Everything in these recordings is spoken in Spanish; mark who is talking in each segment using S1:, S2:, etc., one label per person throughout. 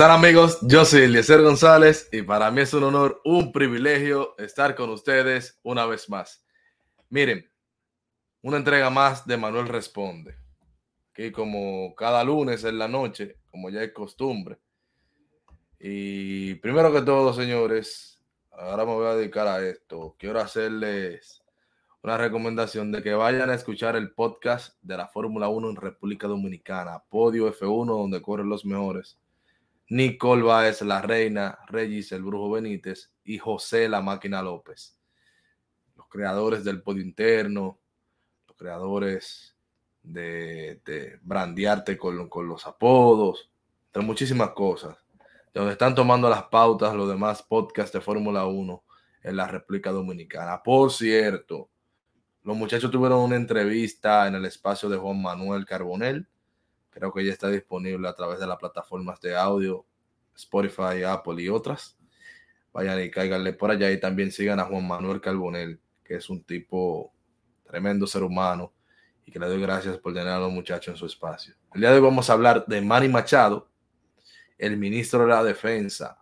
S1: Hola amigos? Yo soy Eliezer González y para mí es un honor, un privilegio estar con ustedes una vez más. Miren, una entrega más de Manuel Responde, que como cada lunes en la noche, como ya es costumbre. Y primero que todo, señores, ahora me voy a dedicar a esto. Quiero hacerles una recomendación de que vayan a escuchar el podcast de la Fórmula 1 en República Dominicana, Podio F1, donde corren los mejores Nicole Baez, la reina, Regis, el brujo Benítez y José, la máquina López. Los creadores del podio interno, los creadores de, brandearte con, con, los apodos, de muchísimas cosas. De donde están tomando las pautas los demás podcasts de Fórmula 1 en la República Dominicana. Por cierto, los muchachos tuvieron una entrevista en el espacio de Juan Manuel Carbonell Creo que ya está disponible a través de las plataformas de audio, Spotify, Apple y otras. Vayan y cáiganle por allá y también sigan a Juan Manuel Carbonel, que es un tipo tremendo ser humano y que le doy gracias por tener a los muchachos en su espacio. El día de hoy vamos a hablar de Manny Machado, el ministro de la Defensa.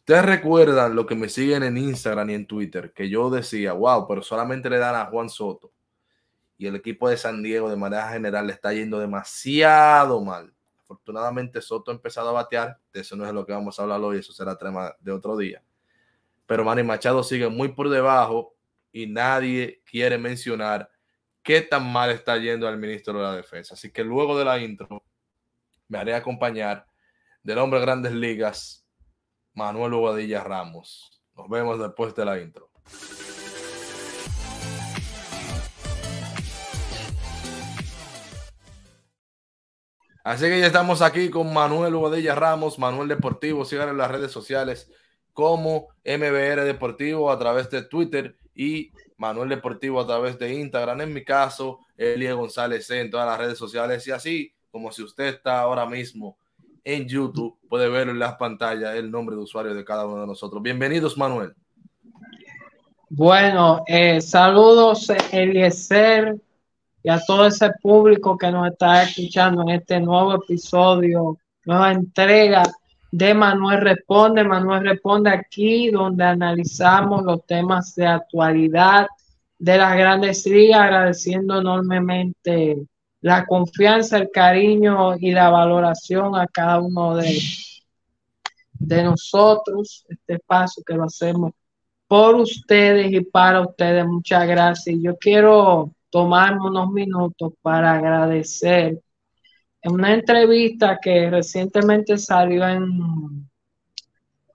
S1: Ustedes recuerdan lo que me siguen en Instagram y en Twitter, que yo decía, wow, pero solamente le dan a Juan Soto y el equipo de San Diego de manera general le está yendo demasiado mal. Afortunadamente Soto ha empezado a batear, de eso no es lo que vamos a hablar hoy, eso será tema de otro día. Pero Manny Machado sigue muy por debajo y nadie quiere mencionar qué tan mal está yendo al ministro de la Defensa. Así que luego de la intro me haré acompañar del hombre de grandes ligas, Manuel Bobadilla Ramos. Nos vemos después de la intro. Así que ya estamos aquí con Manuel Bobadilla Ramos, Manuel Deportivo. Sigan en las redes sociales como MBR Deportivo a través de Twitter y Manuel Deportivo a través de Instagram. En mi caso, Elie González en todas las redes sociales. Y así como si usted está ahora mismo en YouTube, puede ver en las pantallas el nombre de usuario de cada uno de nosotros. Bienvenidos, Manuel.
S2: Bueno, eh, saludos, Eliezer y a todo ese público que nos está escuchando en este nuevo episodio, nueva entrega de Manuel Responde. Manuel Responde aquí donde analizamos los temas de actualidad de las grandes ligas, agradeciendo enormemente la confianza, el cariño y la valoración a cada uno de, de nosotros, este paso que lo hacemos por ustedes y para ustedes. Muchas gracias. Yo quiero tomarme unos minutos para agradecer. En una entrevista que recientemente salió en,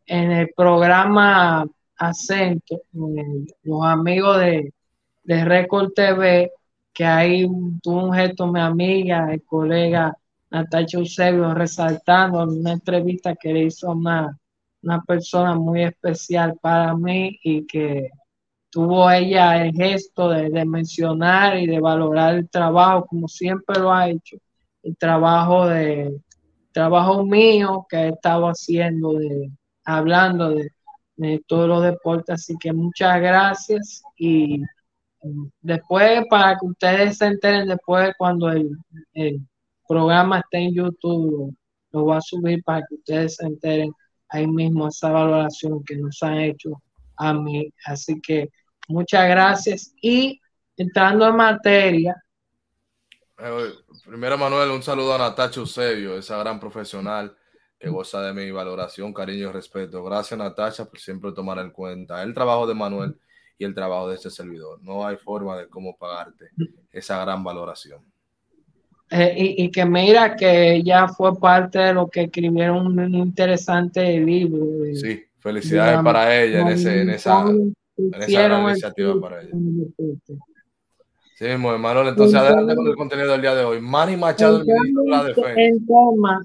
S2: en el programa Acento, los amigos de, de Record TV, que ahí tuvo un gesto mi amiga, el colega Natacha Eusebio, resaltando una entrevista que le hizo una, una persona muy especial para mí y que tuvo ella el gesto de, mencionar y de valorar el trabajo como siempre lo ha hecho, el trabajo de trabajo mío que he estado haciendo de hablando de, todos los deportes, así que muchas gracias y después para que ustedes se enteren después cuando el, programa esté en YouTube lo voy a subir para que ustedes se enteren ahí mismo esa valoración que nos han hecho a mí, así que Muchas gracias. Y entrando en materia.
S1: Eh, primero, Manuel, un saludo a Natacha Eusebio, esa gran profesional que goza de mi valoración, cariño y respeto. Gracias, Natacha, por siempre tomar en cuenta el trabajo de Manuel y el trabajo de este servidor. No hay forma de cómo pagarte esa gran valoración.
S2: Eh, y, que mira que ella fue parte de lo que escribieron un interesante libro.
S1: sí, felicidades para ella en, ese, en esa esa iniciativa para ella. Sí, Manuel, entonces adelante con el contenido del día de hoy. Manny Machado, el ministro de la
S2: Defensa.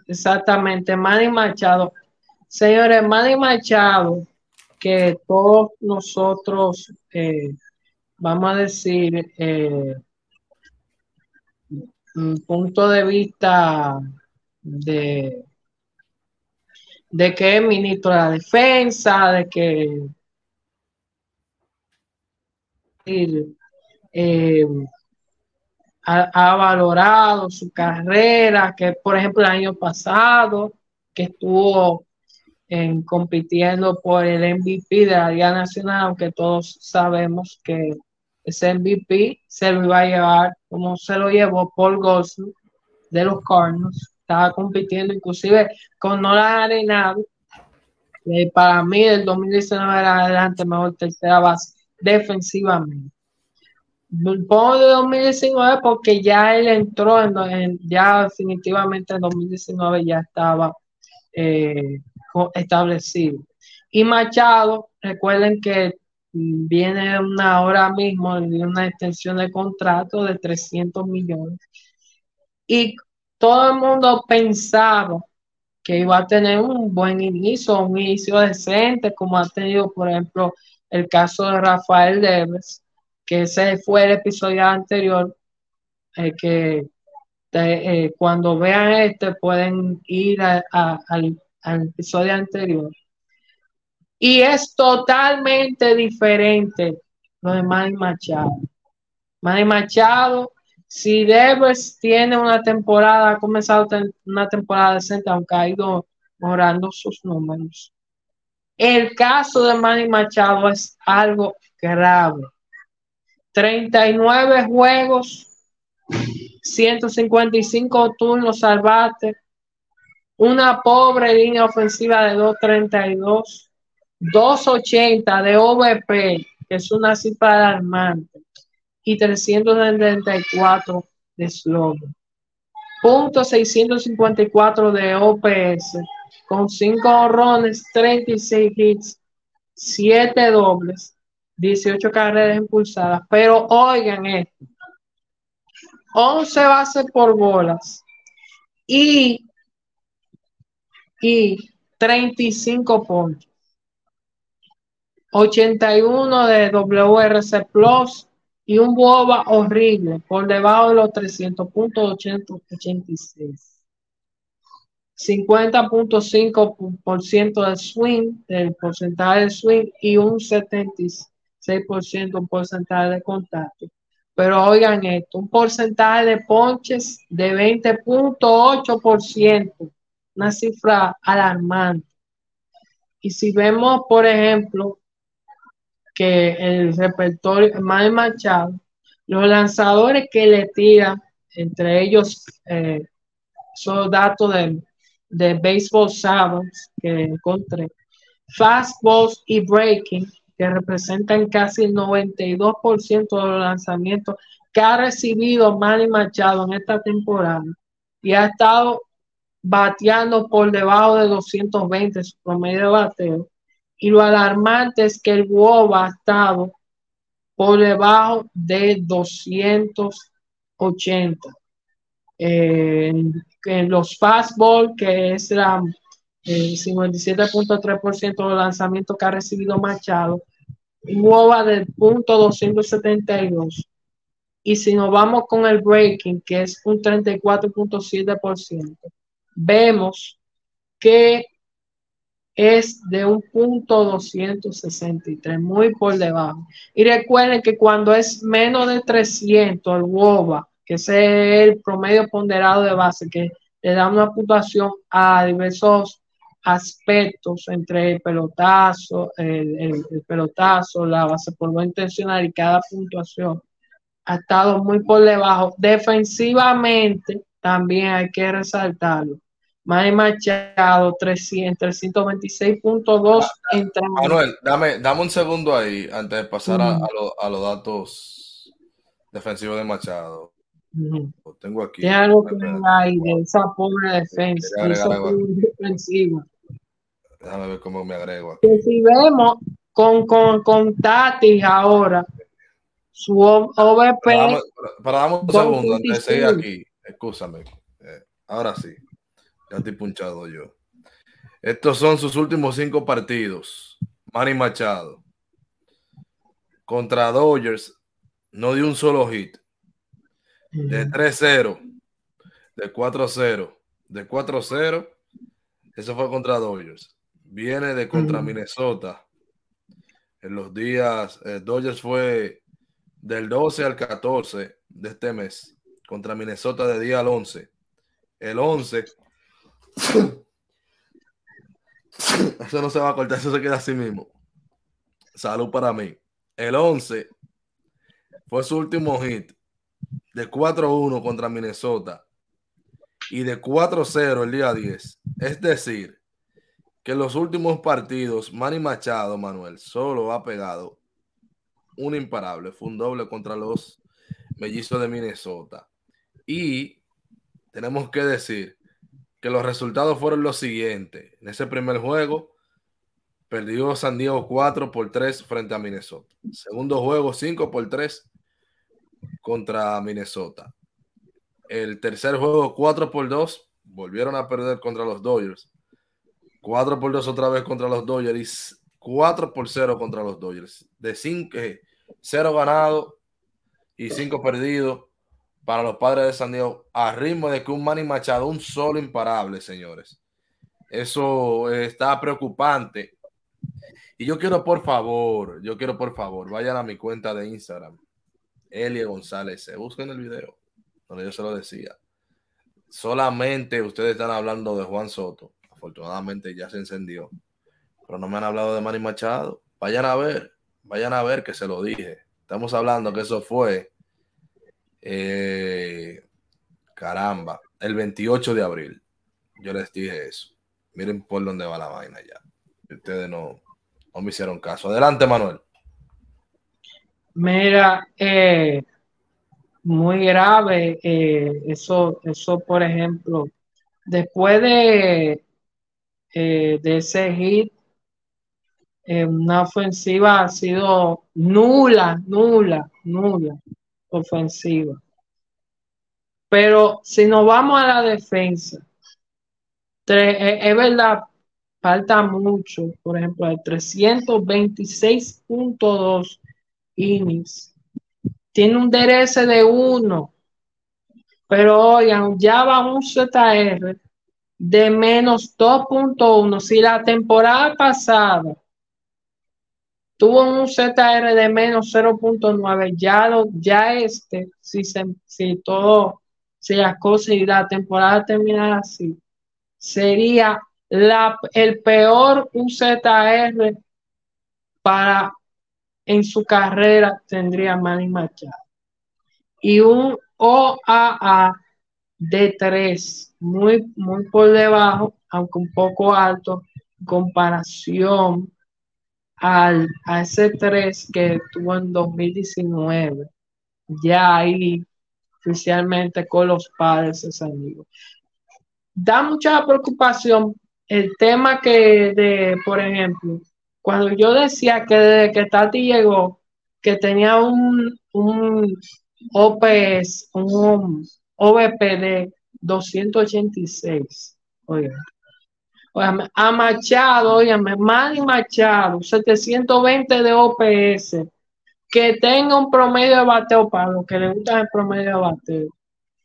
S2: exactamente, Manny Machado. Señores, Manny Machado, que todos nosotros, eh, vamos a decir, eh, un punto de vista de, de que ministro de la defensa, de que eh, ha, valorado su carrera, que por ejemplo el año pasado que estuvo en, compitiendo por el MVP de la Liga Nacional, aunque todos sabemos que ese MVP se lo iba a llevar, como se lo llevó Paul Golson de los Cardinals. Estaba compitiendo inclusive con Nolan Arenado. Eh, para mí, del 2019 era adelante, mejor tercera base defensivamente. Pongo de 2019 porque ya él entró en, ya definitivamente en 2019 ya estaba eh, establecido. Y Machado, recuerden que viene una ahora mismo de una extensión de contrato de 300 millones. Y todo el mundo pensaba que iba a tener un buen inicio, un inicio decente, como ha tenido, por ejemplo, el caso de Rafael Deves, que ese fue el episodio anterior, eh, que eh, cuando vean este pueden ir al, episodio anterior. Y es totalmente diferente lo de Manny Machado. Manny Machado, si Devers tiene una temporada, ha comenzado una temporada decente, aunque ha ido mejorando sus números. El caso de Manny Machado es algo grave. 39 juegos, 155 turnos al una pobre línea ofensiva de 232, 280 de OVP, que es una cifra alarmante, y 374 de slogan. Punto 654 de OPS, con 5 horrones, 36 hits, 7 dobles, 18 carreras impulsadas. Pero oigan esto: 11 bases por bolas y, y 35 puntos. 81 de WRC Plus y un boba horrible por debajo de los 300 puntos 86. 50.5% de swing, del porcentaje de swing y un 76% un porcentaje de contacto. Pero oigan esto, un porcentaje de ponches de 20.8%, una cifra alarmante. Y si vemos, por ejemplo, que el repertorio, más Machado, los lanzadores que le tiran, entre ellos, eh, son datos de de Baseball Savants que encontré, Fastballs y Breaking, que representan casi el 92% de los lanzamientos que ha recibido Manny Machado en esta temporada y ha estado bateando por debajo de 220 su promedio de bateo. Y lo alarmante es que el WOB ha estado por debajo de 280. Eh, en los fastball, que es la, el 57.3% de los lanzamientos que ha recibido Machado, un del punto 272. Y si nos vamos con el breaking, que es un 34.7%, vemos que es de un punto 263, muy por debajo. Y recuerden que cuando es menos de 300 el WOBA, que es el promedio ponderado de base, que le da una puntuación a diversos aspectos entre el pelotazo, el, pelotazo, la base por no intencional y cada puntuación ha estado muy por debajo. Defensivamente también hay que resaltarlo. Manny Machado, 326.2
S1: entradas. Manuel, dame, dame un segundo ahí antes de pasar a, a los datos defensivos de Machado. Tengo aquí.
S2: ¿Qué algo que hay de esa pobre defensa? defensiva.
S1: Déjame ver cómo me agrego
S2: aquí. Que si vemos con, con, con Tati ahora, su OVP.
S1: Para, para, damos un segundo antes de seguir aquí. Escúchame. Eh, ahora sí. Ya estoy punchado yo. Estos son sus últimos cinco partidos. Manny Machado. Contra Dodgers. No dio un solo hit de 3-0, de 4-0, de 4-0. Eso fue contra Dodgers. Viene de contra Minnesota. En los días, eh, Dodgers fue del 12 al 14 de este mes. Contra Minnesota de día al 11. El 11 Eso no se va a cortar, eso se queda así mismo. Salud para mí. El 11 fue su último hit de 4-1 contra Minnesota y de 4-0 el día 10. Es decir, que en los últimos partidos, Manny Machado, Manuel, solo ha pegado un imparable. Fue un doble contra los mellizos de Minnesota. Y tenemos que decir que los resultados fueron los siguientes. En ese primer juego, perdió San Diego 4 por 3 frente a Minnesota. Segundo juego, 5 por 3 contra Minnesota. El tercer juego, 4 por 2, volvieron a perder contra los Dodgers. 4 por 2 otra vez contra los Dodgers y 4 por 0 contra los Dodgers. De 5, 0 ganado y 5 perdidos para los padres de San Diego, a ritmo de que un Manny Machado, un solo imparable, señores. Eso está preocupante. Y yo quiero, por favor, yo quiero, por favor, vayan a mi cuenta de Instagram, Elia González, se busquen el video donde yo se lo decía. Solamente ustedes están hablando de Juan Soto. Afortunadamente ya se encendió. Pero no me han hablado de Manny Machado. Vayan a ver, vayan a ver que se lo dije. Estamos hablando que eso fue, eh, caramba, el 28 de abril. Yo les dije eso. Miren por dónde va la vaina ya. Ustedes no, no me hicieron caso. Adelante, Manuel.
S2: Mira, eh, muy grave. Eh, eso, eso, por ejemplo, después de, de ese hit, una ofensiva ha sido nula, nula, nula ofensiva. Pero si nos vamos a la defensa, es verdad, falta mucho. Por ejemplo, el 326.2 innings tiene un DRS de 1, pero oigan, ya va un ZR de menos 2.1. Si la temporada pasada tuvo un ZR de menos 0.9, ya, lo, ya este, si, se, si todo, si las cosas y la temporada terminara así, sería la, el peor UZR para en su carrera tendría Manny Machado. Y un OAA de 3, muy, muy por debajo, aunque un poco alto, en comparación al, a ese 3 que tuvo en 2019, ya ahí oficialmente con los padres de San. Da mucha preocupación el tema que de, por ejemplo, cuando yo decía que desde que Tati llegó, que tenía un, un OPS, un OVP de 286. Oigan. A Machado, oiganme, Manny Machado, 720 de OPS, que tenga un promedio de bateo para los que le gusta el promedio de bateo,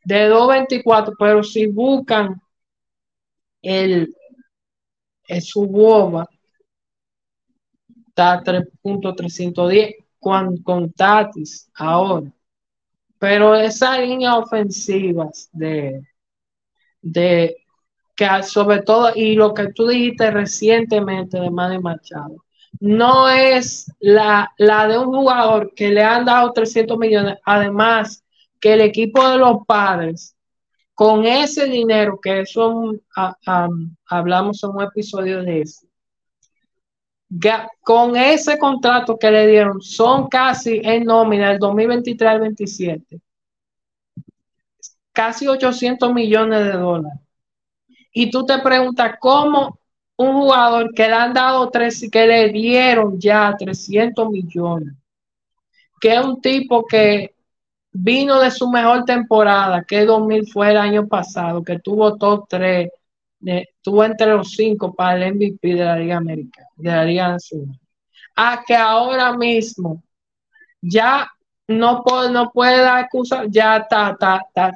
S2: de 224, pero si buscan el, el su está 3.310 con, con Tatis ahora. Pero esas líneas ofensivas de, de que sobre todo, y lo que tú dijiste recientemente de Manny Machado, no es la, la de un jugador que le han dado 300 millones, además que el equipo de los padres, con ese dinero, que eso hablamos en un episodio de eso, con ese contrato que le dieron, son casi en nómina del 2023 al 27, casi 800 millones de dólares. Y tú te preguntas cómo un jugador que le han dado tres, que le dieron ya 300 millones, que es un tipo que vino de su mejor temporada, que 2000 fue el año pasado, que tuvo top 3 estuvo entre los cinco para el MVP de la Liga Americana, de la Liga Nacional. A que ahora mismo ya no puede, no puede dar excusa, ya está, está, está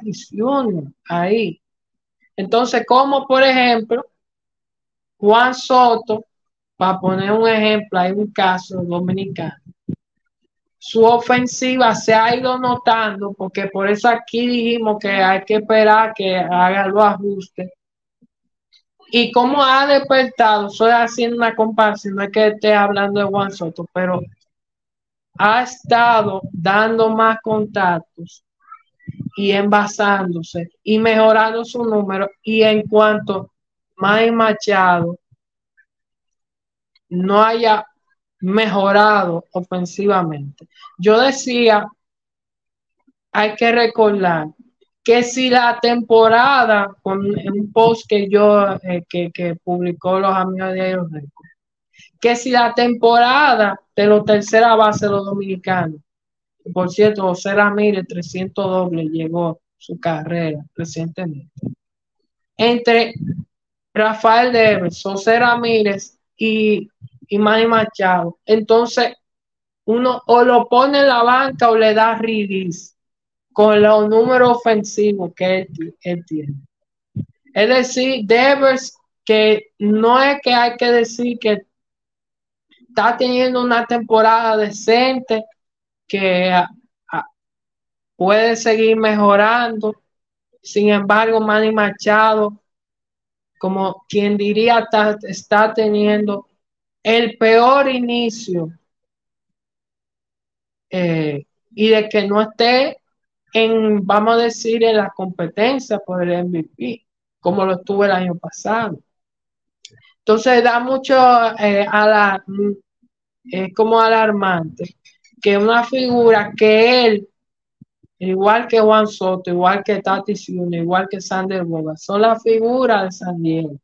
S2: ahí. Entonces, como por ejemplo, Juan Soto, para poner un ejemplo, hay un caso dominicano, su ofensiva se ha ido notando, porque por eso aquí dijimos que hay que esperar que haga los ajustes. Y cómo ha despertado, estoy haciendo una comparación, no es que esté hablando de Juan Soto, pero ha estado dando más contactos y envasándose y mejorando su número. Y en cuanto May Machado no haya mejorado ofensivamente. Yo decía, hay que recordar que si la temporada, con un post que yo, eh, que, publicó los amigos de ellos, que si la temporada de los tercera base de los dominicanos, por cierto, José Ramírez 300 doble llegó su carrera recientemente, entre Rafael Deves, José Ramírez y, y Manny Machado, entonces uno o lo pone en la banca o le da release con los números ofensivos que él, tiene. Es decir, Devers, que no es que hay que decir que está teniendo una temporada decente, que puede seguir mejorando. Sin embargo, Manny Machado, como quien diría, está, teniendo el peor inicio eh, y de que no esté en, vamos a decir, en la competencia por el MVP, como lo estuvo el año pasado. Entonces da mucho eh, a la, es como alarmante que una figura que él, igual que Juan Soto, igual que Tati Zuna, igual que Sander Boga, son la figura de San Diego.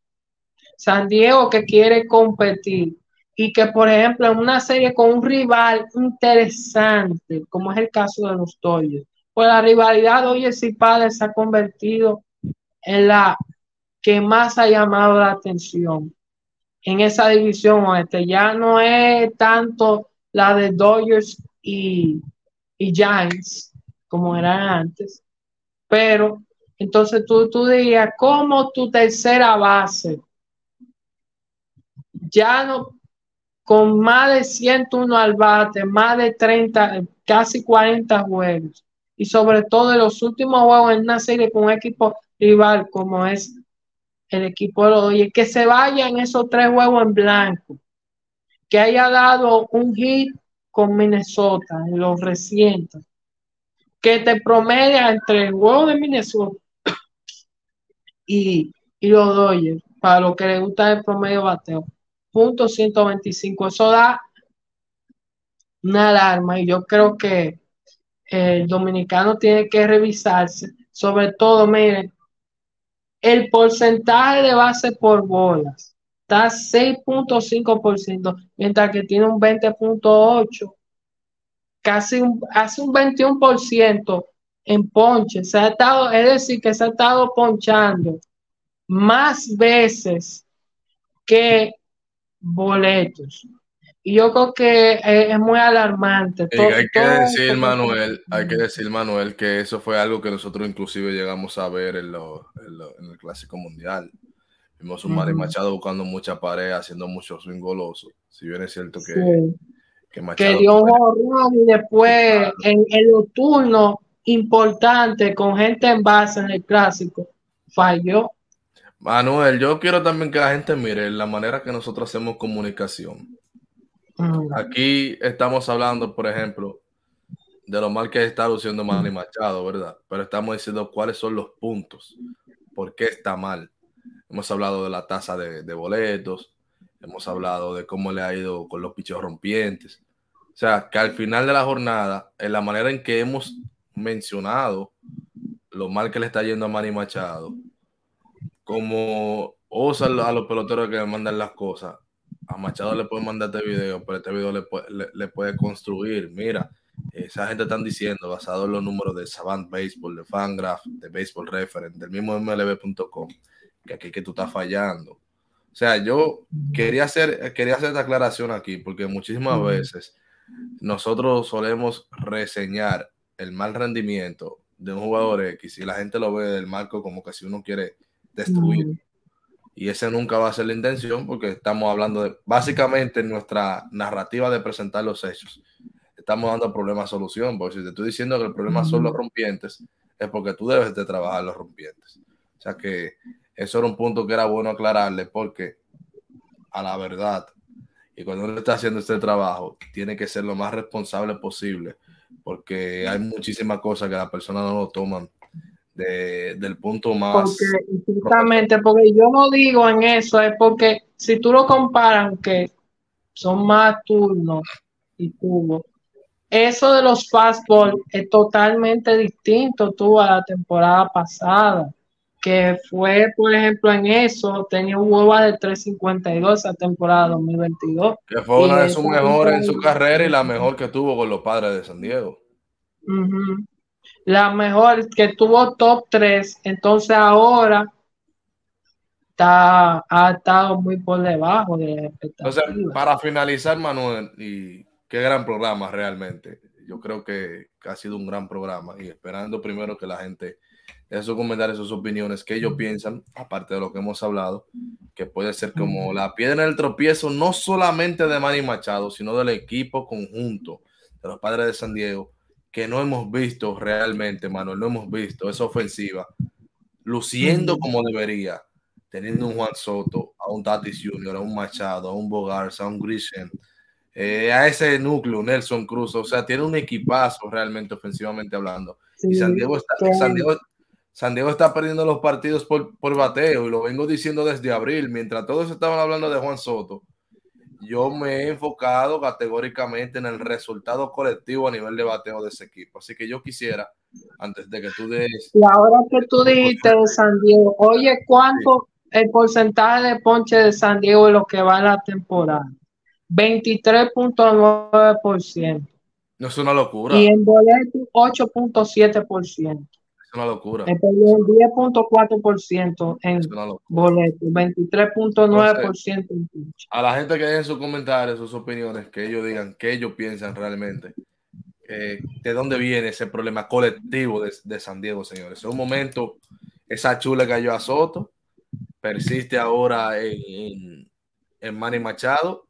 S2: San Diego que quiere competir y que, por ejemplo, en una serie con un rival interesante, como es el caso de los Dodgers, pues la rivalidad hoy si padre se ha convertido en la que más ha llamado la atención en esa división oeste. Ya no es tanto la de Dodgers y, y Giants como eran antes, pero entonces tú, tú dirías, como tu tercera base, ya no, con más de 101 al bate, más de 30, casi 40 juegos, y sobre todo en los últimos juegos en una serie con un equipo rival como es el equipo de los Dodgers, que se vaya en esos tres juegos en blanco, que haya dado un hit con Minnesota en los recientes, que te promedia entre el juego de Minnesota y, y los Dodgers, para lo que le gusta el promedio bateo, punto 125, eso da una alarma y yo creo que el dominicano tiene que revisarse, sobre todo, miren, el porcentaje de base por bolas está 6.5%, mientras que tiene un 20.8%, casi un, hace un 21% en ponche. Se ha estado, es decir, que se ha estado ponchando más veces que boletos. Y yo creo que es, muy alarmante.
S1: hay que decir, Manuel, hay que decir, Manuel, que eso fue algo que nosotros inclusive llegamos a ver en, el Clásico Mundial. Vimos un Mari Machado buscando mucha pared, haciendo mucho swing goloso. Si bien es cierto que,
S2: que Machado... Que dio un y después en, en los turnos importantes con gente en base en el Clásico, falló.
S1: Manuel, yo quiero también que la gente mire la manera que nosotros hacemos comunicación Aquí estamos hablando, por ejemplo, de lo mal que está luciendo Manny Machado, ¿verdad? Pero estamos diciendo cuáles son los puntos, por qué está mal. Hemos hablado de la tasa de, boletos, hemos hablado de cómo le ha ido con los pichos rompientes. O sea, que al final de la jornada, en la manera en que hemos mencionado lo mal que le está yendo a Manny Machado, como osa a los peloteros que le mandan las cosas, a Machado le puede mandar este video, pero este video le puede, le, puede construir. Mira, esa gente están diciendo, basado en los números de Savant Baseball, de Fangraph, de Baseball Reference, del mismo MLB.com, que aquí que tú estás fallando. O sea, yo quería hacer, quería hacer esta aclaración aquí, porque muchísimas veces nosotros solemos reseñar el mal rendimiento de un jugador X y la gente lo ve del marco como que si uno quiere destruir y ese nunca va a ser la intención porque estamos hablando de, básicamente, nuestra narrativa de presentar los hechos. Estamos dando problema-solución, porque si te estoy diciendo que el problema son los rompientes, es porque tú debes de trabajar los rompientes. O sea que Eso era un punto que era bueno aclararle porque a la verdad, y cuando uno está haciendo este trabajo, tiene que ser lo más responsable posible porque hay muchísimas cosas que las personas no lo toman de, del punto más.
S2: Porque, justamente, porque yo no digo en eso, es porque si tú lo comparas, que son más turnos y tubos, eso de los fastball es totalmente distinto tú a la temporada pasada, que fue, por ejemplo, en eso, tenía un huevo de 352 esa temporada 2022.
S1: Que fue una de sus mejores en su carrera y la mejor que tuvo con los padres de San Diego.
S2: La mejor que tuvo top 3, entonces ahora está, ha estado muy por debajo de
S1: Entonces, para finalizar, Manuel, y qué gran programa realmente. Yo creo que, ha sido un gran programa y esperando primero que la gente dé sus comentarios, sus opiniones, que ellos piensan, aparte de lo que hemos hablado, que puede ser como la piedra en el tropiezo, no solamente de Manny Machado, sino del equipo conjunto de los padres de San Diego, que no hemos visto realmente, Manuel, no hemos visto esa ofensiva luciendo como debería, teniendo un Juan Soto, a un Tatis Jr., a un Machado, a un Bogarza, a un Grisham, eh, a ese núcleo, Nelson Cruz, o sea, tiene un equipazo realmente ofensivamente hablando. y San Diego, está, San Diego, está perdiendo los partidos por, por bateo, y lo vengo diciendo desde abril, mientras todos estaban hablando de Juan Soto yo me he enfocado categóricamente en el resultado colectivo a nivel de bateo de ese equipo. Así que yo quisiera, antes de que tú des...
S2: Y ahora que tú dijiste de San Diego, oye, ¿cuánto el porcentaje de ponche de San Diego en lo que va a la temporada? 23.9%.
S1: No es una locura.
S2: Y en boleto 8.7%
S1: una locura.
S2: El 10.4% en boleto, 23.9% en
S1: A la gente que deje sus comentarios, sus opiniones, que ellos digan qué ellos piensan realmente. Eh, de dónde viene ese problema colectivo de, San Diego, señores. En un momento, esa chula cayó a Soto, persiste ahora en, en, Manny Machado,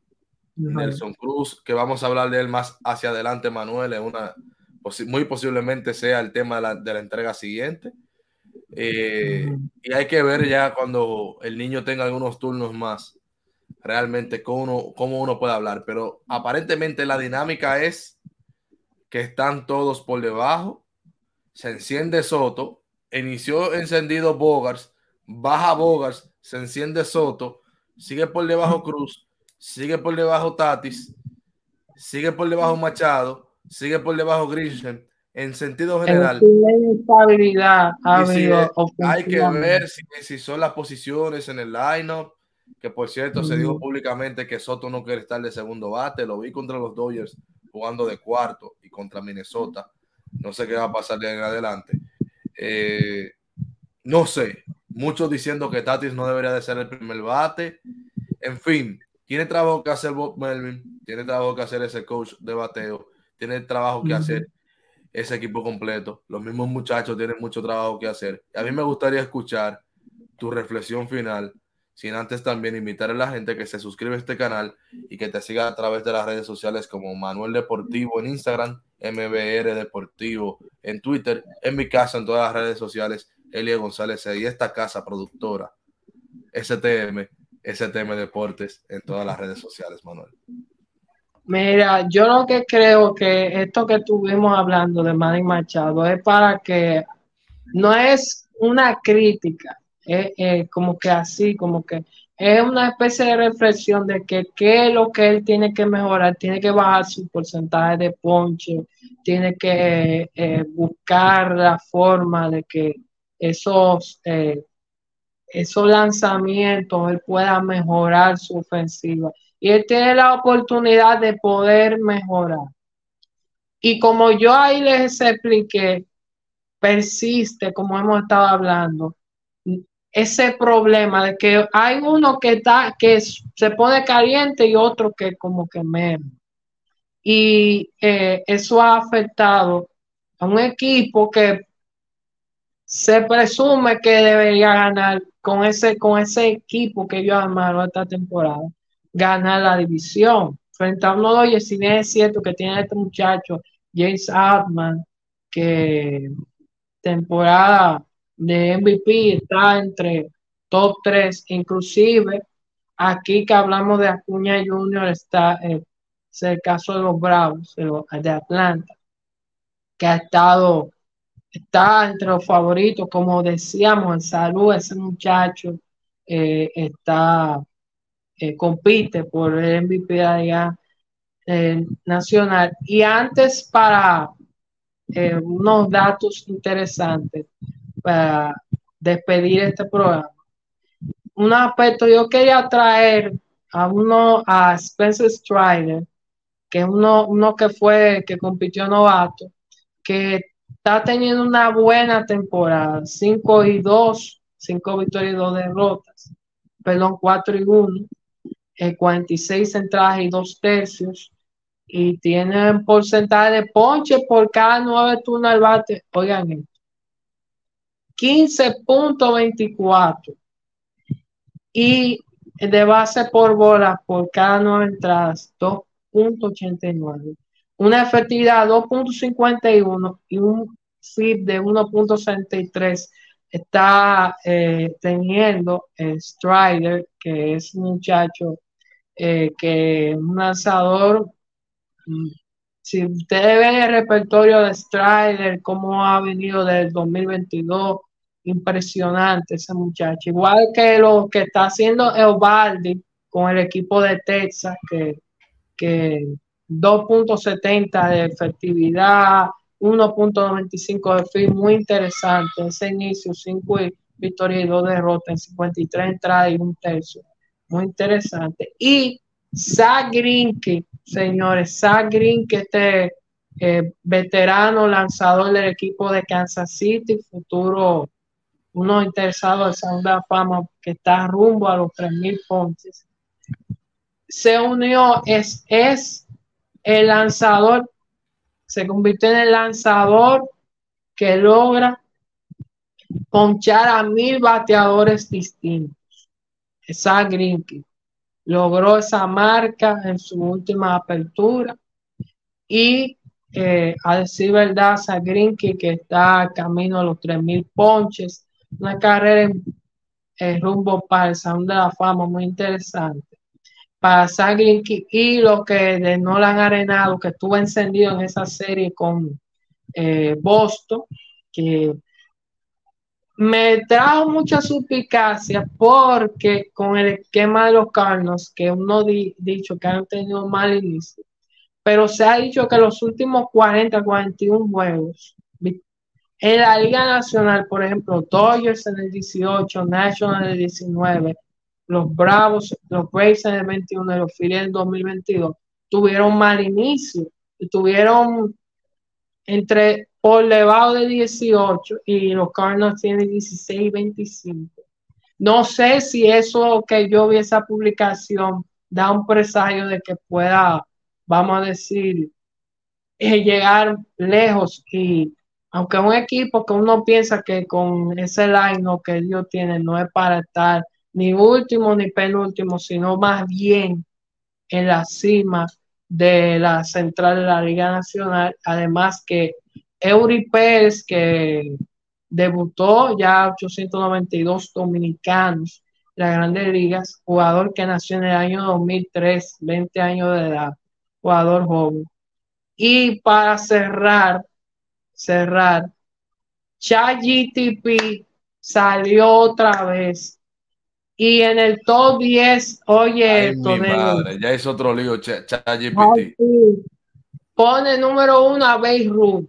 S1: Nelson Cruz, que vamos a hablar de él más hacia adelante, Manuel, es una muy posiblemente sea el tema de la, entrega siguiente. Eh, y hay que ver ya cuando el niño tenga algunos turnos más, realmente cómo uno, cómo uno puede hablar. Pero aparentemente la dinámica es que están todos por debajo. Se enciende Soto, inició encendido Bogars, baja Bogars, se enciende Soto, sigue por debajo Cruz, sigue por debajo Tatis, sigue por debajo Machado sigue por debajo Grisham. En sentido general, hay que ver si, son las posiciones en el lineup. Que por cierto, se dijo públicamente que Soto no quiere estar de segundo bate. Lo vi contra los Dodgers jugando de cuarto y contra Minnesota. No sé qué va a pasar de en adelante. Eh, no sé. Muchos diciendo que Tatis no debería de ser el primer bate. En fin, tiene trabajo que hacer Bob Melvin. Tiene trabajo que hacer ese coach de bateo tiene trabajo que hacer ese equipo completo. Los mismos muchachos tienen mucho trabajo que hacer. a mí me gustaría escuchar tu reflexión final, sin antes también invitar a la gente que se suscribe a este canal y que te siga a través de las redes sociales como Manuel Deportivo en Instagram, MBR Deportivo en Twitter, en mi casa en todas las redes sociales, Elia González y esta casa productora, STM, STM Deportes en todas las redes sociales, Manuel.
S2: Mira, yo lo que creo que esto que estuvimos hablando de Manny Machado es para que no es una crítica, es, como que así, como que es una especie de reflexión de que qué es lo que él tiene que mejorar, tiene que bajar su porcentaje de ponche, tiene que eh, buscar la forma de que esos, eh, esos lanzamientos él pueda mejorar su ofensiva y él tiene la oportunidad de poder mejorar. Y como yo ahí les expliqué, persiste, como hemos estado hablando, ese problema de que hay uno que está, que se pone caliente y otro que como que menos. Y eh, eso ha afectado a un equipo que se presume que debería ganar con ese, con ese equipo que ellos armaron esta temporada ganar la división. Frente a uno de bien es cierto que tiene este muchacho, James Hartman, que temporada de MVP está entre top 3, inclusive aquí que hablamos de Acuña Junior está eh, es el caso de los Bravos de, Atlanta, que ha estado, está entre los favoritos, como decíamos, en salud, ese muchacho eh, está, eh, compite por el MVP allá, nacional. Y antes para unos datos interesantes para despedir este programa. Un aspecto, yo quería traer a uno, a Spencer Strider, que es uno, uno que fue, que compitió novato, que está teniendo una buena temporada, 5 y 2, 5 victorias y 2 derrotas, perdón, 4 y 1, 46 entradas y 2 tercios, y tiene un porcentaje de ponche por cada 9 turnos al bate, oigan esto, 15.24 y de base por bola por cada nueve entradas 2.89 una efectividad 2.51 y un FIP de 1.63 está eh, teniendo Strider que es un muchacho eh, que un lanzador mm, si ustedes ven el repertorio de Strider, cómo ha venido del 2022, impresionante ese muchacho. Igual que lo que está haciendo Eovaldi con el equipo de Texas, que, que 2.70 de efectividad, 1.95 de fin, muy interesante. Ese inicio, 5 victorias y 2 derrotas en 53 entradas y un tercio. Muy interesante. Y Zach Greinke, señores, Zach Greinke, este eh, veterano lanzador del equipo de Kansas City, futuro uno interesado en segunda fama que está rumbo a los 3.000 ponches. Se unió, es, es el lanzador, se convirtió en el lanzador que logra ponchar a mil bateadores distintos. Esa Grinky logró esa marca en su última apertura y eh, a decir verdad, Sagrinki que está camino a los 3.000 ponches, una carrera en, rumbo para el Salón de la Fama muy interesante. Para Sagrinki y lo que de Nolan Arenado, que estuvo encendido en esa serie con eh, Boston, que me trajo mucha suspicacia porque con el esquema de los Carnos, que uno dicho que han tenido mal inicio, pero se ha dicho que los últimos 40, 41 juegos en la Liga Nacional, por ejemplo, Dodgers en el 18, National en el 19, los Bravos, los Braves en el 21 y los Phillies en el 2022, tuvieron mal inicio y tuvieron entre por debajo de 18 y los Cardinals tienen 16 25. No sé si eso que yo vi esa publicación da un presagio de que pueda, vamos a decir, eh, llegar lejos y aunque un equipo que uno piensa que con ese line que ellos tienen no es para estar ni último ni penúltimo, sino más bien en la cima de la central de la Liga Nacional, además que Eury Pérez, que debutó ya 892 dominicanos en las grandes ligas, jugador que nació en el año 2003, 20 años de edad, jugador joven. Y para cerrar, cerrar, ChatGTP salió otra vez. Y en el top 10, oye,
S1: ya es otro lío, ChatGPT.
S2: Pone número uno a Beirut.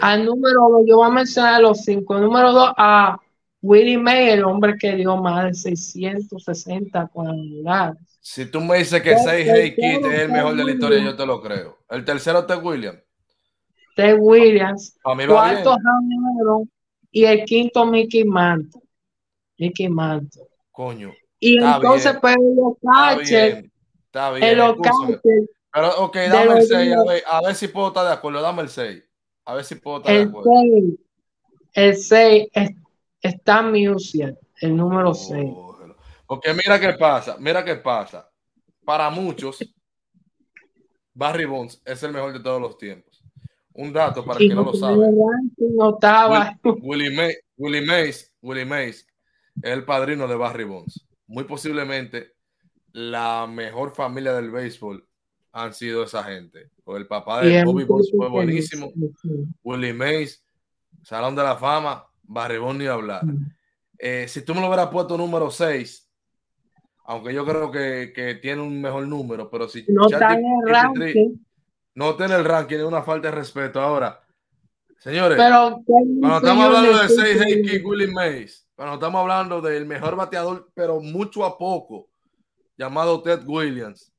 S2: Al número dos, yo voy a mencionar los cinco. Número dos, a Willie May, el hombre que dio más de 660 cuadrangulares.
S1: Si tú me dices que 6 Hey Kit es el mejor de la historia, yo te lo creo. El tercero es Williams.
S2: Ted Williams. cuarto, y el quinto, Mickey Mantle. Mickey Mantle.
S1: Coño.
S2: Y entonces, pues, los catchers.
S1: Está bien. En los Pero, ok, dame el 6, a ver, a ver si puedo estar de acuerdo. Dame el 6. A ver si puedo estar el de acuerdo. 6,
S2: el 6 es, está Musial, el número 6.
S1: porque mira qué pasa, mira qué pasa. Para muchos, Barry Bonds es el mejor de todos los tiempos. Un dato para que no lo sabe.
S2: No estaba.
S1: Willie, Mays, Willie Mays es el padrino de Barry Bonds. Muy posiblemente la mejor familia del béisbol han sido esa gente. O el papá de Bobby Bonds fue buenísimo. Willie Mays, Salón de la Fama, Barry Bonds ni hablar. Eh, si tú me lo hubieras puesto número 6, aunque yo creo que, tiene un mejor número, pero si
S2: no está en el ranking.
S1: No tiene el ranking, es una falta de respeto. Ahora, señores,
S2: pero,
S1: cuando estamos hablando de 6 Hey Willie Mays, cuando estamos hablando del mejor bateador, pero mucho a poco, llamado Ted Williams.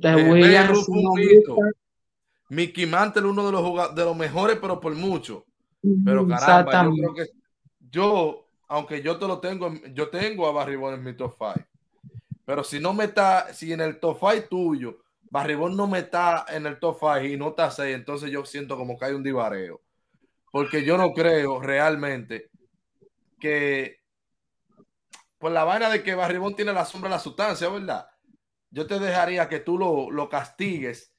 S2: Ted eh, Williams.
S1: Mickey Mantle, uno de los, de los mejores, pero por mucho. Pero caramba, yo creo que yo, aunque yo te lo tengo, yo tengo a Barribón en mi top 5. Pero si no me está, si en el top 5 tuyo, Barribón no me está en el top 5 y no está 6, entonces yo siento como que hay un divareo. Porque yo no creo realmente que por la vaina de que Barribón tiene la sombra de la sustancia, ¿verdad? Yo te dejaría que tú lo, lo castigues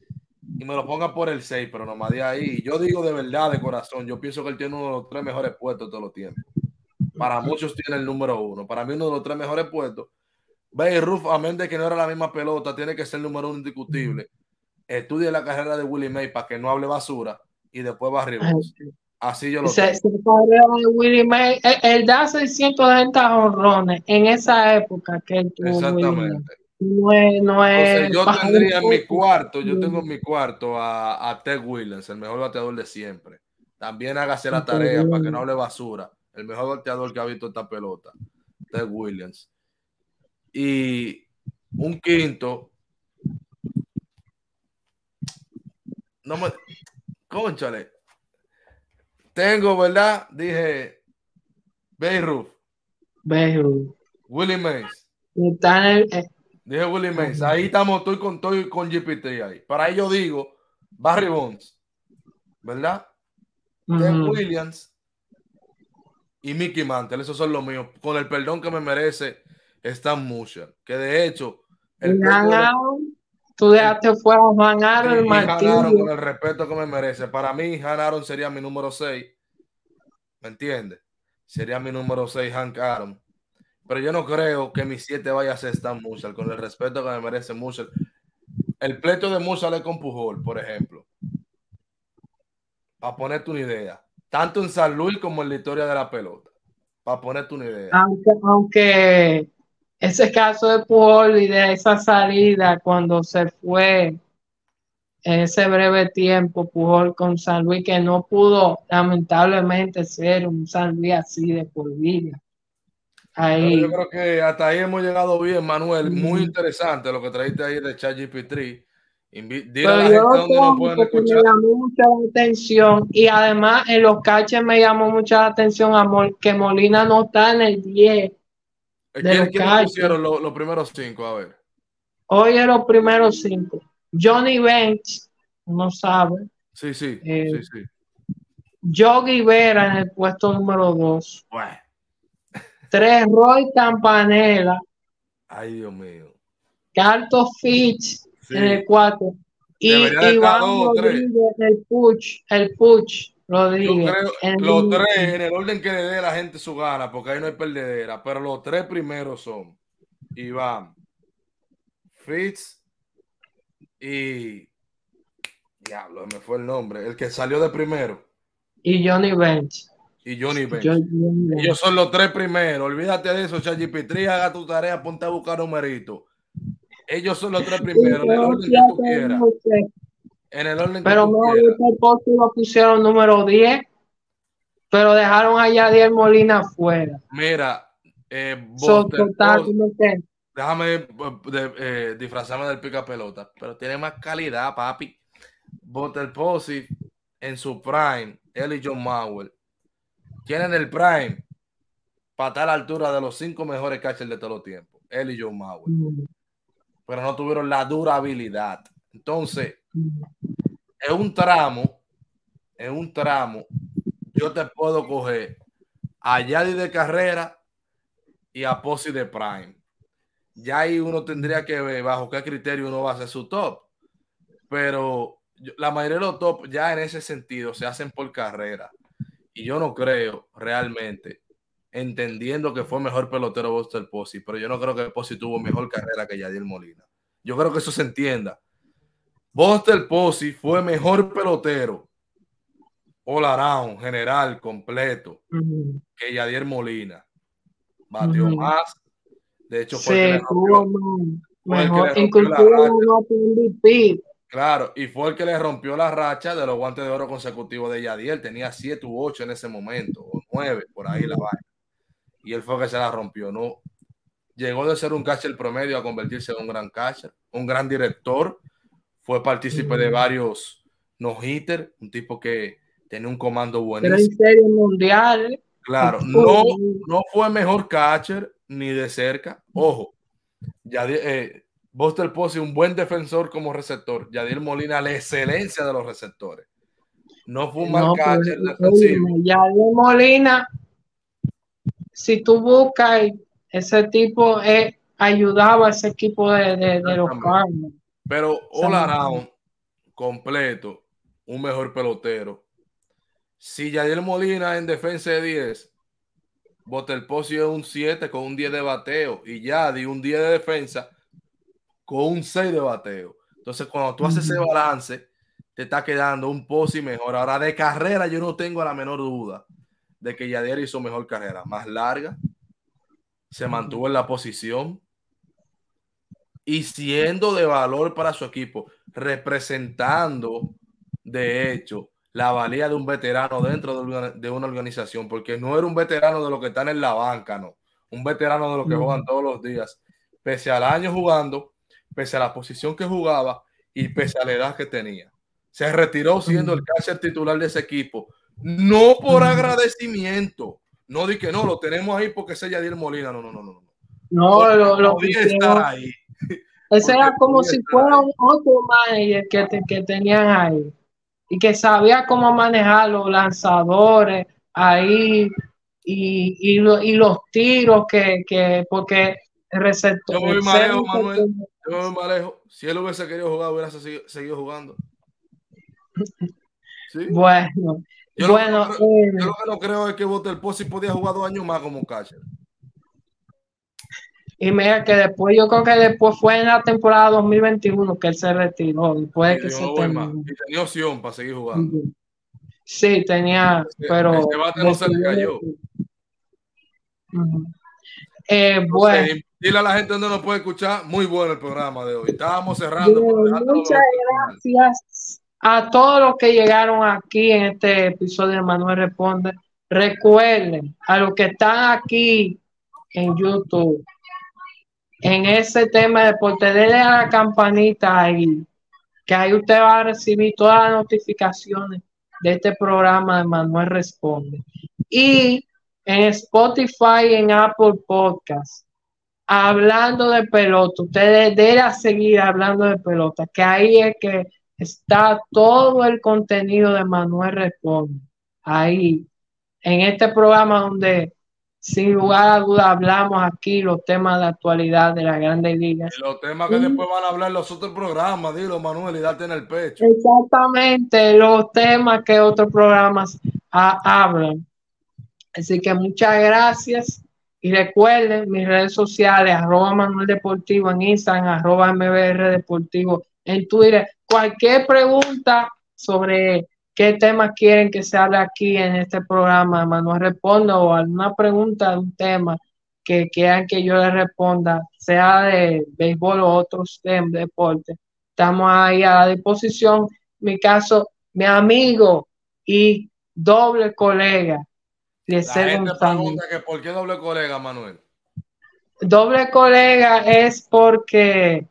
S1: y me lo ponga por el 6, pero nomás de ahí. Yo digo de verdad, de corazón, yo pienso que él tiene uno de los tres mejores puestos de todos los tiempos. Para muchos tiene el número uno. Para mí, uno de los tres mejores puestos. Bay Ruff, amén de que no era la misma pelota, tiene que ser el número uno indiscutible. Estudia la carrera de Willie May para que no hable basura y después va arriba. Así yo lo
S2: sé. Willie May, él, da 660 honrones en esa época que él tuvo.
S1: Exactamente.
S2: No es, no es
S1: yo tendría en mi cuarto, yo tengo en mi cuarto a, a Ted Williams, el mejor bateador de siempre. También hágase la tarea para que no hable basura. El mejor bateador que ha visto esta pelota, Ted Williams. Y un quinto. No me. Conchale. Tengo, ¿verdad? Dije. Beirut.
S2: Beirut.
S1: Willie Mays.
S2: El, eh,
S1: Dije Willie Mays. Ahí estamos, estoy con, estoy con GPT ahí. Para ello digo, Barry Bonds, ¿verdad? Williams y Mickey Mantle, esos son los míos. Con el perdón que me merece Stan Musial, que de hecho...
S2: El tú dejaste fuera a Juan Aaron
S1: Martín. con el respeto que me merece. Para mí, Han Aaron sería mi número 6. ¿Me entiendes? Sería mi número 6, Hank Aaron. Pero yo no creo que mi 7 vaya a ser Stan Musial, con el respeto que me merece Musial. El pleito de Musial es con Pujol, por ejemplo. Para ponerte una idea. Tanto en San Luis como en la historia de la pelota. Para ponerte una idea.
S2: Aunque, aunque ese caso de Pujol y de esa salida cuando se fue ese breve tiempo Pujol con San Luis, que no pudo lamentablemente ser un San Luis así de por vida
S1: yo creo que hasta ahí hemos llegado bien, Manuel. Muy interesante lo que traíste ahí de ChatGPT.
S2: Dile a la gente donde nos pueden escuchar. Me llamó mucha atención y además en los caches me llamó mucha atención amor, que Molina no está en el 10.
S1: ¿Quién, ¿quién pusieron los, primeros cinco? A ver.
S2: Oye, los primeros cinco. Johnny Bench, no sabe.
S1: Sí, sí, eh, sí, sí.
S2: Yogi Vera en el puesto número 2.
S1: Bueno.
S2: Tres, Roy Campanella.
S1: Ay, Dios mío.
S2: Carto Fitch en el 4. Y Iván Rodríguez, el Puch, el Puch Rodríguez.
S1: los tres, en el orden que le dé la gente su gana, porque ahí no hay perdedera, pero los tres primeros son Iván, Fitz y. Diablo, me fue el nombre. El que salió de primero.
S2: Y Johnny Bench
S1: y Johnny Bench. Ellos son los tres primeros. Olvídate de eso, ChatGPT, haga tu tarea, ponte a buscar numeritos. Ellos son los tres primeros, en el orden que tú quieras. En el orden
S2: pero quieras. Pero lo pusieron número 10, pero dejaron allá a Diez Molina afuera.
S1: Mira, eh, déjame eh, disfrazarme del pica pelota, pero tiene más calidad, papi. Butter Posey en su prime, él y John Mauer tienen el prime para estar a la altura de los cinco mejores catchers de todos los tiempos, él y John Mauer. Pero no tuvieron la durabilidad. Entonces, en un tramo, en un tramo, yo te puedo coger a Yadi de carrera y a Posi de prime. Ya ahí uno tendría que ver bajo qué criterio uno va a hacer su top. Pero la mayoría de los top ya en ese sentido se hacen por carrera. Y yo no creo realmente entendiendo que fue mejor pelotero Buster Posey, pero yo no creo que Posey tuvo mejor carrera que Yadier Molina. Yo creo que eso se entienda. Buster Posey fue mejor pelotero all around, general, completo, que Yadier Molina. Batió más. De hecho, fue el que le Claro, y fue el que le rompió la racha de los guantes de oro consecutivos de Yadier. Tenía 7 u 8 en ese momento, o 9, por ahí la vaina. Y él fue el que se la rompió. No llegó de ser un catcher promedio a convertirse en un gran catcher, un gran director. Fue partícipe de varios no-hitter, un tipo que tenía un comando buenísimo.
S2: Pero en mundial.
S1: Claro, no, no fue mejor catcher ni de cerca. Ojo, ya eh, Buster Posey, un buen defensor como receptor. Yadier Molina, la excelencia de los receptores. No fue un mal catcher
S2: Yadier Molina, si tú buscas, ese tipo eh, ayudaba a ese equipo de, de, los Cardinals.
S1: Pero all around, completo, un mejor pelotero si Yadier Molina en defensa de 10, Botelpocio es un 7 con un 10 de bateo y Yadi un 10 de defensa con un 6 de bateo. Entonces, cuando tú haces ese balance, te está quedando un Posi mejor. Ahora, de carrera, yo no tengo la menor duda de que Yadier hizo mejor carrera, más larga, se mantuvo en la posición y siendo de valor para su equipo, representando de hecho la valía de un veterano dentro de una, organización, porque no era un veterano de los que están en la banca, no. Un veterano de los que juegan todos los días, pese al año jugando, pese a la posición que jugaba y pese a la edad que tenía. Se retiró siendo el catcher titular de ese equipo, no por agradecimiento, no di que no, lo tenemos ahí porque es Yadier Molina, no, no, no, no.
S2: No, lo, lo estar ahí. Ese era como si fuera un otro manager que, que tenían ahí y que sabía cómo manejar los lanzadores ahí y, y, los tiros que, que porque el receptor.
S1: Yo voy más lejos, Manuel. Yo voy más lejos. Si él hubiese querido jugar, hubiera seguido, jugando.
S2: ¿Sí? Bueno.
S1: Yo, bueno, lo, eh, yo lo que no creo es que Botel Posi podía jugar dos años más como catcher.
S2: Y mira que después, yo creo que después fue en la temporada 2021 que él se retiró. Después que se
S1: y tenía opción para seguir jugando.
S2: Sí, tenía, pero. Ese bate no se le cayó. Eh, bueno.
S1: dile a la gente donde nos puede escuchar. Muy bueno el programa de hoy. Estábamos cerrando.
S2: muchas gracias a todos los que llegaron aquí en este episodio de Manuel Responde. Recuerden, a los que están aquí en YouTube, en ese tema de deporte, déle a la campanita ahí, que ahí usted va a recibir todas las notificaciones de este programa de Manuel Responde. Y en Spotify en Apple Podcast, hablando de pelota, ustedes deben seguir hablando de pelota, que ahí es que está todo el contenido de Manuel Responde. Ahí, en este programa donde sin lugar a duda hablamos aquí los temas de actualidad de las grandes ligas.
S1: Y los temas que después van a hablar los otros programas, dilo Manuel, y date en el pecho.
S2: Exactamente, los temas que otros programas hablan. Así que muchas gracias. Y recuerden mis redes sociales, arroba Manuel Deportivo en Instagram, arroba MBR Deportivo en Twitter. Cualquier pregunta sobre qué temas quieren que se hable aquí en este programa, Manuel responda o alguna pregunta de un tema que quieran que yo les responda, sea de béisbol o otros temas de deporte. Estamos ahí a la disposición. mi caso, mi amigo y doble colega.
S1: La gente pregunta que por qué doble colega, Manuel.
S2: Doble colega es porque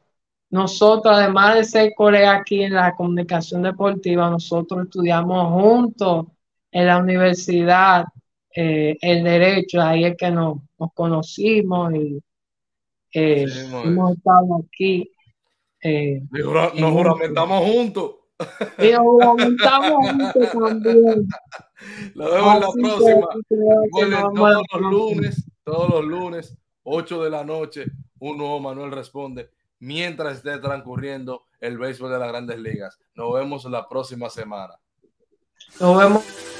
S2: nosotros, además de ser colegas aquí en la comunicación deportiva, nosotros estudiamos juntos en la universidad eh, el derecho, ahí es que nos, conocimos y eh, hemos estado aquí.
S1: Eh, nos juramentamos juntos.
S2: Y nos juramentamos juntos también.
S1: Lo vemos en la próxima. todos los lunes, todos los lunes, 8 de la noche, un nuevo Manuel responde mientras esté transcurriendo el béisbol de las grandes ligas. Nos vemos la próxima semana.
S2: Nos vemos.